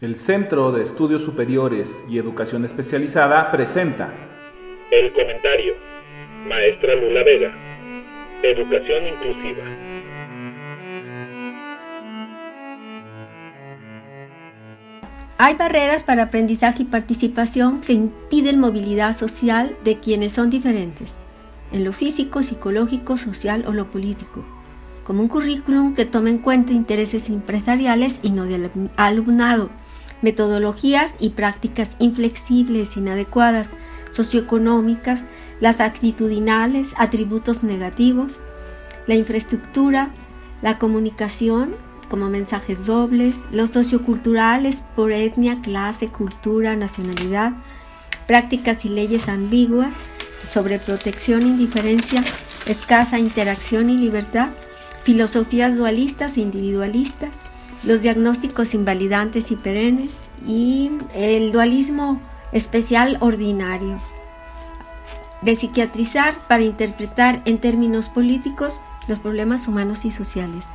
El Centro de Estudios Superiores y Educación Especializada presenta El comentario. Maestra Lula Vega. Educación inclusiva. Hay barreras para aprendizaje y participación que impiden movilidad social de quienes son diferentes, en lo físico, psicológico, social o lo político, como un currículum que tome en cuenta intereses empresariales y no del alumnado, metodologías y prácticas inflexibles, inadecuadas, socioeconómicas, las actitudinales, atributos negativos, la infraestructura, la comunicación, como mensajes dobles, los socioculturales por etnia, clase, cultura, nacionalidad, prácticas y leyes ambiguas sobre protección, indiferencia, escasa interacción y libertad, filosofías dualistas e individualistas, los diagnósticos invalidantes y perennes y el dualismo especial ordinario. De psiquiatrizar para interpretar en términos políticos los problemas humanos y sociales.